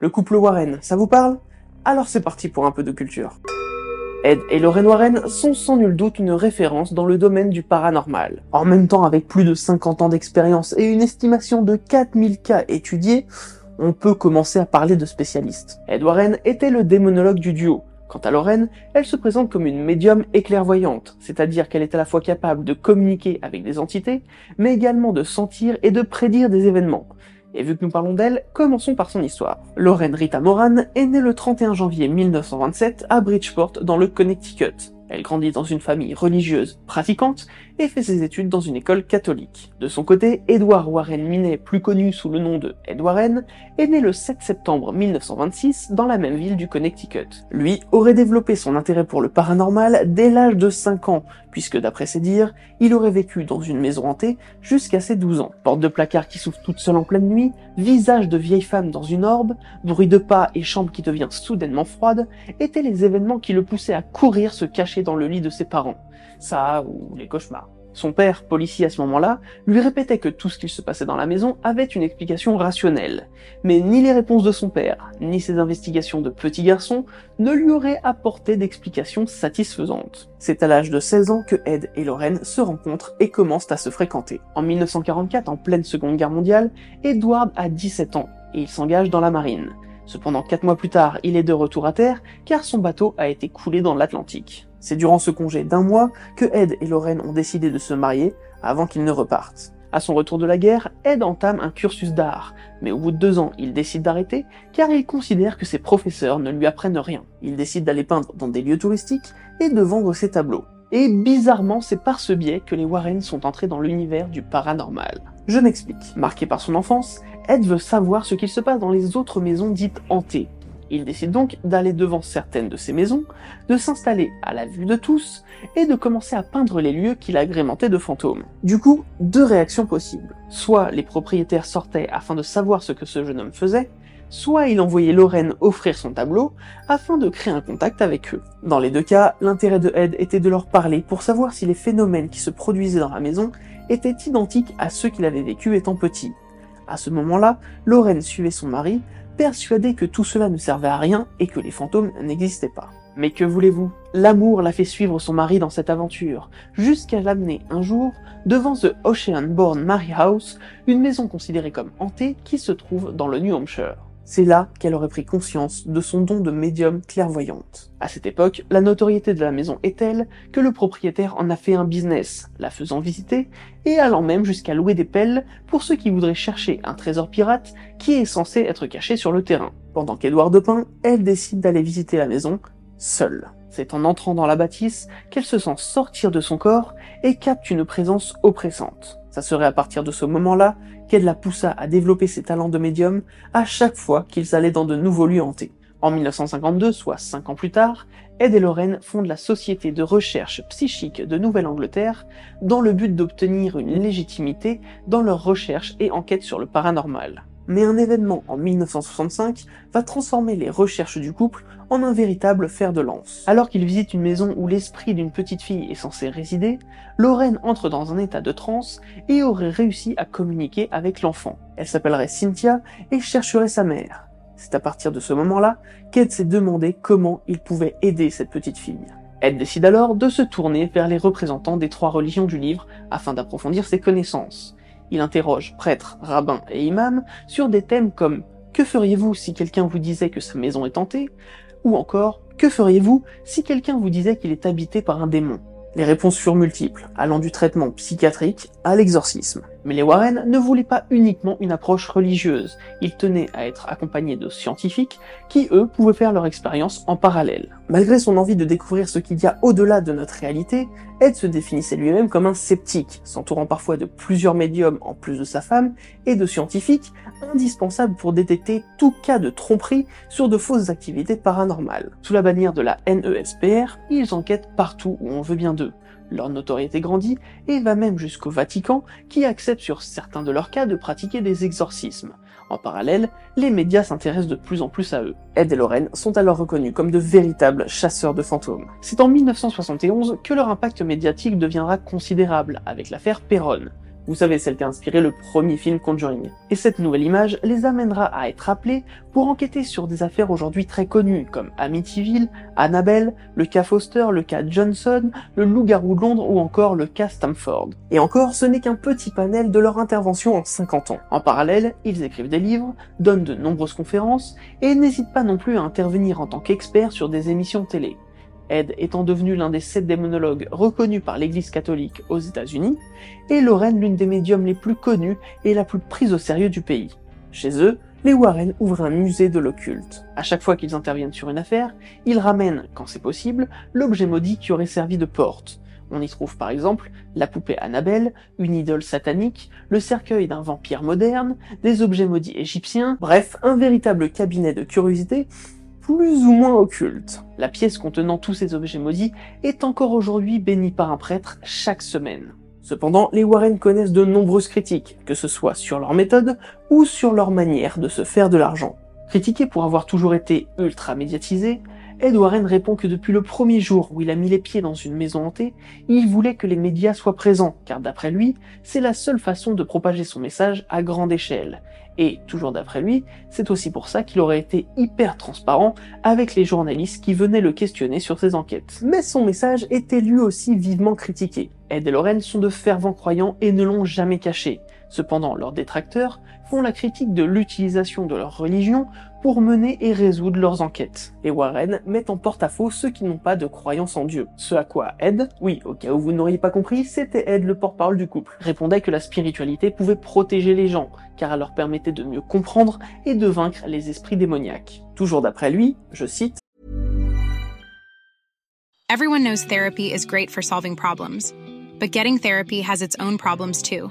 Le couple Warren, ça vous parle? Alors c'est parti pour un peu de culture. Ed et Lorraine Warren sont sans nul doute une référence dans le domaine du paranormal. En même temps, avec plus de 50 ans d'expérience et une estimation de 4000 cas étudiés, on peut commencer à parler de spécialistes. Ed Warren était le démonologue du duo. Quant à Lorraine, elle se présente comme une médium éclairvoyante, c'est-à-dire qu'elle est à la fois capable de communiquer avec des entités, mais également de sentir et de prédire des événements. Et vu que nous parlons d'elle, commençons par son histoire. Lorraine Rita Moran est née le 31 janvier 1927 à Bridgeport dans le Connecticut. Elle grandit dans une famille religieuse pratiquante et fait ses études dans une école catholique. De son côté, Edward Warren Minet, plus connu sous le nom de Ed Warren, est né le 7 septembre 1926 dans la même ville du Connecticut. Lui aurait développé son intérêt pour le paranormal dès l'âge de 5 ans, puisque d'après ses dires, il aurait vécu dans une maison hantée jusqu'à ses 12 ans. Porte de placard qui s'ouvre toute seule en pleine nuit, visage de vieille femme dans une orbe, bruit de pas et chambre qui devient soudainement froide, étaient les événements qui le poussaient à courir se cacher dans le lit de ses parents. Ça, ou les cauchemars. Son père, policier à ce moment-là, lui répétait que tout ce qui se passait dans la maison avait une explication rationnelle. Mais ni les réponses de son père, ni ses investigations de petit garçon ne lui auraient apporté d'explications satisfaisantes. C'est à l'âge de 16 ans que Ed et Lorraine se rencontrent et commencent à se fréquenter. En 1944, en pleine Seconde Guerre mondiale, Edward a 17 ans et il s'engage dans la marine. Cependant, quatre mois plus tard, il est de retour à terre car son bateau a été coulé dans l'Atlantique. C'est durant ce congé d'un mois que Ed et Lorraine ont décidé de se marier avant qu'ils ne repartent. À son retour de la guerre, Ed entame un cursus d'art, mais au bout de deux ans, il décide d'arrêter car il considère que ses professeurs ne lui apprennent rien. Il décide d'aller peindre dans des lieux touristiques et de vendre ses tableaux. Et bizarrement, c'est par ce biais que les Warren sont entrés dans l'univers du paranormal. Je m'explique. Marqué par son enfance, Ed veut savoir ce qu'il se passe dans les autres maisons dites hantées. Il décide donc d'aller devant certaines de ces maisons, de s'installer à la vue de tous, et de commencer à peindre les lieux qu'il agrémentait de fantômes. Du coup, deux réactions possibles. Soit les propriétaires sortaient afin de savoir ce que ce jeune homme faisait, soit il envoyait Lorraine offrir son tableau afin de créer un contact avec eux. Dans les deux cas, l'intérêt de Ed était de leur parler pour savoir si les phénomènes qui se produisaient dans la maison étaient identiques à ceux qu'il avait vécus étant petit. À ce moment-là, Lorraine suivait son mari, persuadée que tout cela ne servait à rien et que les fantômes n'existaient pas. Mais que voulez-vous? L'amour l'a fait suivre son mari dans cette aventure, jusqu'à l'amener un jour devant The Ocean Born Mary House, une maison considérée comme hantée qui se trouve dans le New Hampshire. C'est là qu'elle aurait pris conscience de son don de médium clairvoyante. À cette époque, la notoriété de la maison est telle que le propriétaire en a fait un business, la faisant visiter et allant même jusqu'à louer des pelles pour ceux qui voudraient chercher un trésor pirate qui est censé être caché sur le terrain. Pendant qu'Edouard Depin, elle décide d'aller visiter la maison seule. C'est en entrant dans la bâtisse qu'elle se sent sortir de son corps et capte une présence oppressante. Ça serait à partir de ce moment-là qu'elle la poussa à développer ses talents de médium à chaque fois qu'ils allaient dans de nouveaux lieux hantés. En 1952, soit 5 ans plus tard, Ed et Lorraine fondent la Société de recherche psychique de Nouvelle-Angleterre dans le but d'obtenir une légitimité dans leurs recherches et enquêtes sur le paranormal. Mais un événement en 1965 va transformer les recherches du couple en un véritable fer de lance. Alors qu'ils visitent une maison où l'esprit d'une petite fille est censé résider, Lorraine entre dans un état de transe et aurait réussi à communiquer avec l'enfant. Elle s'appellerait Cynthia et chercherait sa mère. C'est à partir de ce moment-là qu'Ed s'est demandé comment il pouvait aider cette petite fille. Ed décide alors de se tourner vers les représentants des trois religions du livre afin d'approfondir ses connaissances. Il interroge prêtres, rabbins et imams sur des thèmes comme que feriez-vous si quelqu'un vous disait que sa maison est hantée ou encore que feriez-vous si quelqu'un vous disait qu'il est habité par un démon? Les réponses furent multiples, allant du traitement psychiatrique à l'exorcisme. Mais les Warren ne voulaient pas uniquement une approche religieuse, ils tenaient à être accompagnés de scientifiques qui, eux, pouvaient faire leur expérience en parallèle. Malgré son envie de découvrir ce qu'il y a au-delà de notre réalité, Ed se définissait lui-même comme un sceptique, s'entourant parfois de plusieurs médiums en plus de sa femme et de scientifiques, indispensables pour détecter tout cas de tromperie sur de fausses activités paranormales. Sous la bannière de la NESPR, ils enquêtent partout où on veut bien d'eux. Leur notoriété grandit et va même jusqu'au Vatican qui accepte sur certains de leurs cas de pratiquer des exorcismes. En parallèle, les médias s'intéressent de plus en plus à eux. Ed et Lorraine sont alors reconnus comme de véritables chasseurs de fantômes. C'est en 1971 que leur impact médiatique deviendra considérable avec l'affaire Perron. Vous savez, celle qui a inspiré le premier film Conjuring. Et cette nouvelle image les amènera à être appelés pour enquêter sur des affaires aujourd'hui très connues, comme Amityville, Annabelle, le cas Foster, le cas Johnson, le loup-garou de Londres ou encore le cas Stamford. Et encore, ce n'est qu'un petit panel de leur intervention en 50 ans. En parallèle, ils écrivent des livres, donnent de nombreuses conférences, et n'hésitent pas non plus à intervenir en tant qu'experts sur des émissions télé. Ed étant devenu l'un des sept démonologues reconnus par l'Église catholique aux États-Unis, et Lorraine l'une des médiums les plus connues et la plus prise au sérieux du pays. Chez eux, les Warren ouvrent un musée de l'occulte. À chaque fois qu'ils interviennent sur une affaire, ils ramènent, quand c'est possible, l'objet maudit qui aurait servi de porte. On y trouve par exemple la poupée Annabelle, une idole satanique, le cercueil d'un vampire moderne, des objets maudits égyptiens, bref, un véritable cabinet de curiosités plus ou moins occulte. La pièce contenant tous ces objets maudits est encore aujourd'hui bénie par un prêtre chaque semaine. Cependant, les Warren connaissent de nombreuses critiques, que ce soit sur leur méthode ou sur leur manière de se faire de l'argent. Critiqué pour avoir toujours été ultra médiatisé, Ed Warren répond que depuis le premier jour où il a mis les pieds dans une maison hantée, il voulait que les médias soient présents, car d'après lui, c'est la seule façon de propager son message à grande échelle, et, toujours d'après lui, c'est aussi pour ça qu'il aurait été hyper transparent avec les journalistes qui venaient le questionner sur ses enquêtes. Mais son message était lui aussi vivement critiqué. Ed et Lorraine sont de fervents croyants et ne l'ont jamais caché. Cependant, leurs détracteurs font la critique de l'utilisation de leur religion pour mener et résoudre leurs enquêtes. Et Warren met en porte-à-faux ceux qui n'ont pas de croyance en Dieu. Ce à quoi Ed, oui, au cas où vous n'auriez pas compris, c'était Ed le porte-parole du couple, répondait que la spiritualité pouvait protéger les gens, car elle leur permettait de mieux comprendre et de vaincre les esprits démoniaques. Toujours d'après lui, je cite, Everyone knows therapy is great for solving problems, but getting therapy has its own problems too,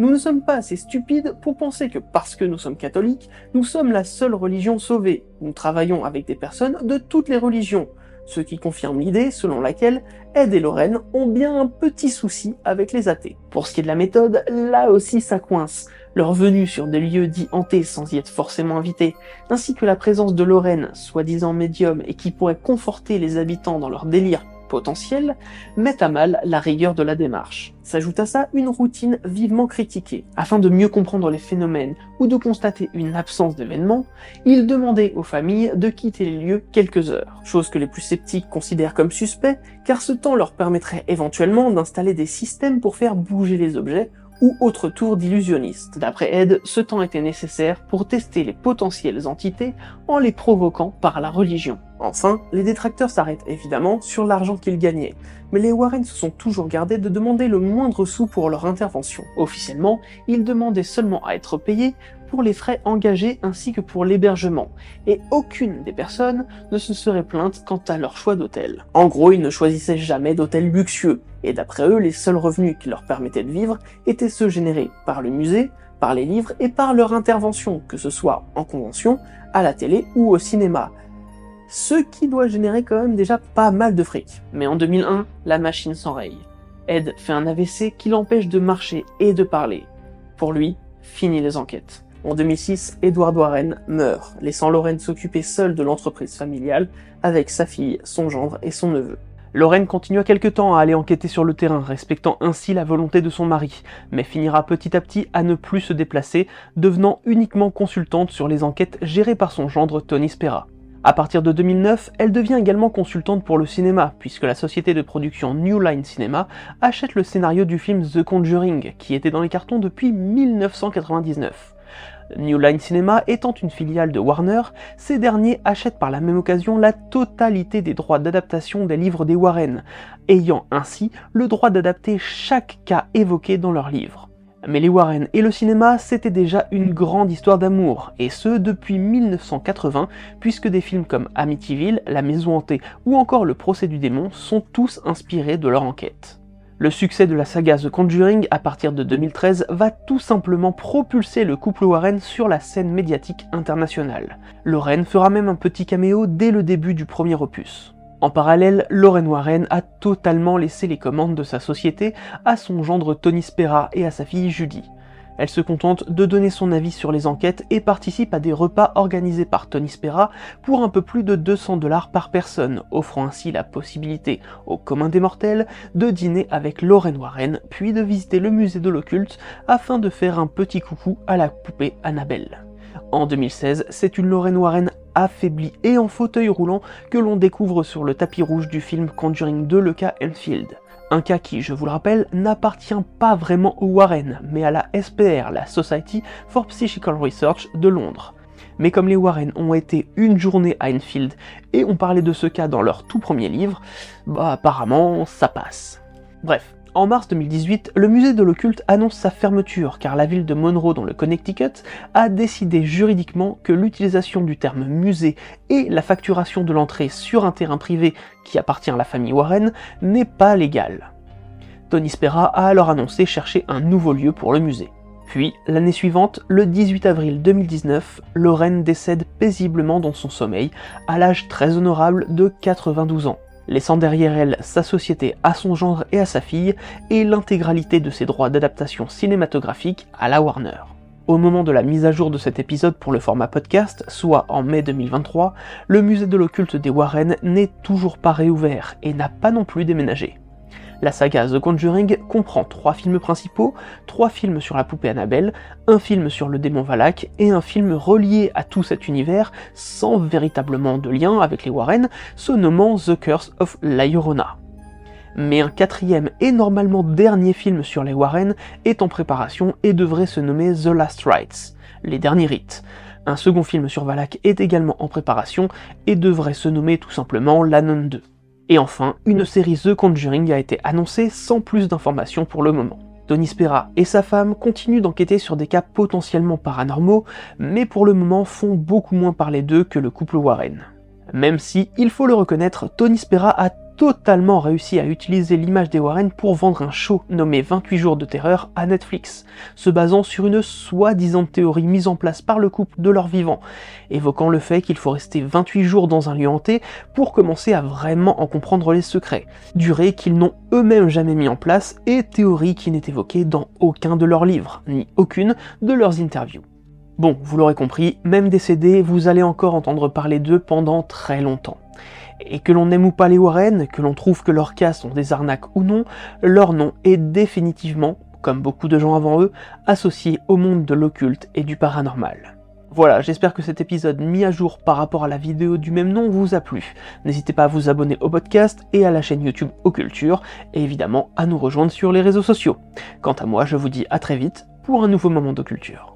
Nous ne sommes pas assez stupides pour penser que parce que nous sommes catholiques, nous sommes la seule religion sauvée. Nous travaillons avec des personnes de toutes les religions, ce qui confirme l'idée selon laquelle Ed et Lorraine ont bien un petit souci avec les athées. Pour ce qui est de la méthode, là aussi ça coince. Leur venue sur des lieux dits hantés sans y être forcément invités, ainsi que la présence de Lorraine, soi-disant médium et qui pourrait conforter les habitants dans leur délire potentiel, mettent à mal la rigueur de la démarche. S'ajoute à ça une routine vivement critiquée. Afin de mieux comprendre les phénomènes ou de constater une absence d'événements, ils demandaient aux familles de quitter les lieux quelques heures, chose que les plus sceptiques considèrent comme suspect, car ce temps leur permettrait éventuellement d'installer des systèmes pour faire bouger les objets ou autre tour d'illusionniste. D'après Ed, ce temps était nécessaire pour tester les potentielles entités en les provoquant par la religion. Enfin, les détracteurs s'arrêtent évidemment sur l'argent qu'ils gagnaient, mais les Warren se sont toujours gardés de demander le moindre sou pour leur intervention. Officiellement, ils demandaient seulement à être payés pour les frais engagés ainsi que pour l'hébergement, et aucune des personnes ne se serait plainte quant à leur choix d'hôtel. En gros, ils ne choisissaient jamais d'hôtel luxueux, et d'après eux, les seuls revenus qui leur permettaient de vivre étaient ceux générés par le musée, par les livres et par leur intervention, que ce soit en convention, à la télé ou au cinéma. Ce qui doit générer quand même déjà pas mal de fric. Mais en 2001, la machine s'enraye. Ed fait un AVC qui l'empêche de marcher et de parler. Pour lui, fini les enquêtes. En 2006, Edward Warren meurt, laissant Lorraine s'occuper seule de l'entreprise familiale avec sa fille, son gendre et son neveu. Lorraine continua quelque temps à aller enquêter sur le terrain, respectant ainsi la volonté de son mari, mais finira petit à petit à ne plus se déplacer, devenant uniquement consultante sur les enquêtes gérées par son gendre Tony Spera. À partir de 2009, elle devient également consultante pour le cinéma, puisque la société de production New Line Cinema achète le scénario du film The Conjuring, qui était dans les cartons depuis 1999. New Line Cinema étant une filiale de Warner, ces derniers achètent par la même occasion la totalité des droits d'adaptation des livres des Warren, ayant ainsi le droit d'adapter chaque cas évoqué dans leurs livres. Mais les Warren et le cinéma, c'était déjà une grande histoire d'amour, et ce depuis 1980, puisque des films comme Amityville, La Maison Hantée ou encore Le Procès du démon sont tous inspirés de leur enquête. Le succès de la saga The Conjuring à partir de 2013 va tout simplement propulser le couple Warren sur la scène médiatique internationale. Lorraine fera même un petit caméo dès le début du premier opus. En parallèle, Lorraine Warren a totalement laissé les commandes de sa société à son gendre Tony Spera et à sa fille Judy. Elle se contente de donner son avis sur les enquêtes et participe à des repas organisés par Tony Spera pour un peu plus de 200 dollars par personne, offrant ainsi la possibilité aux communs des mortels de dîner avec Lorraine Warren, puis de visiter le musée de l'occulte afin de faire un petit coucou à la poupée Annabelle. En 2016, c'est une Lorraine Warren affaiblie et en fauteuil roulant que l'on découvre sur le tapis rouge du film Conjuring 2 le cas Enfield. Un cas qui, je vous le rappelle, n'appartient pas vraiment aux Warren, mais à la SPR, la Society for Psychical Research de Londres. Mais comme les Warren ont été une journée à Enfield et ont parlé de ce cas dans leur tout premier livre, bah apparemment ça passe. Bref, en mars 2018, le musée de l'occulte annonce sa fermeture car la ville de Monroe dans le Connecticut a décidé juridiquement que l'utilisation du terme musée et la facturation de l'entrée sur un terrain privé qui appartient à la famille Warren n'est pas légale. Tony Spera a alors annoncé chercher un nouveau lieu pour le musée. Puis, l'année suivante, le 18 avril 2019, Lorraine décède paisiblement dans son sommeil, à l'âge très honorable de 92 ans laissant derrière elle sa société à son gendre et à sa fille, et l'intégralité de ses droits d'adaptation cinématographique à la Warner. Au moment de la mise à jour de cet épisode pour le format podcast, soit en mai 2023, le musée de l'occulte des Warren n'est toujours pas réouvert et n'a pas non plus déménagé. La saga The Conjuring comprend trois films principaux, trois films sur la poupée Annabelle, un film sur le démon Valak et un film relié à tout cet univers sans véritablement de lien avec les Warren, se nommant The Curse of La Llorona. Mais un quatrième et normalement dernier film sur les Warren est en préparation et devrait se nommer The Last Rites, les derniers rites. Un second film sur Valak est également en préparation et devrait se nommer tout simplement L'Anon 2. Et enfin, une série The Conjuring a été annoncée sans plus d'informations pour le moment. Tony Spera et sa femme continuent d'enquêter sur des cas potentiellement paranormaux, mais pour le moment font beaucoup moins parler d'eux que le couple Warren. Même si, il faut le reconnaître, Tony Spera a totalement réussi à utiliser l'image des Warren pour vendre un show nommé 28 jours de terreur à Netflix, se basant sur une soi-disant théorie mise en place par le couple de leur vivant, évoquant le fait qu'il faut rester 28 jours dans un lieu hanté pour commencer à vraiment en comprendre les secrets, durée qu'ils n'ont eux-mêmes jamais mis en place et théorie qui n'est évoquée dans aucun de leurs livres, ni aucune de leurs interviews. Bon, vous l'aurez compris, même décédés, vous allez encore entendre parler d'eux pendant très longtemps. Et que l'on aime ou pas les Warren, que l'on trouve que leurs cas sont des arnaques ou non, leur nom est définitivement, comme beaucoup de gens avant eux, associé au monde de l'occulte et du paranormal. Voilà, j'espère que cet épisode mis à jour par rapport à la vidéo du même nom vous a plu. N'hésitez pas à vous abonner au podcast et à la chaîne YouTube Occulture, et évidemment à nous rejoindre sur les réseaux sociaux. Quant à moi, je vous dis à très vite pour un nouveau moment d'occulture.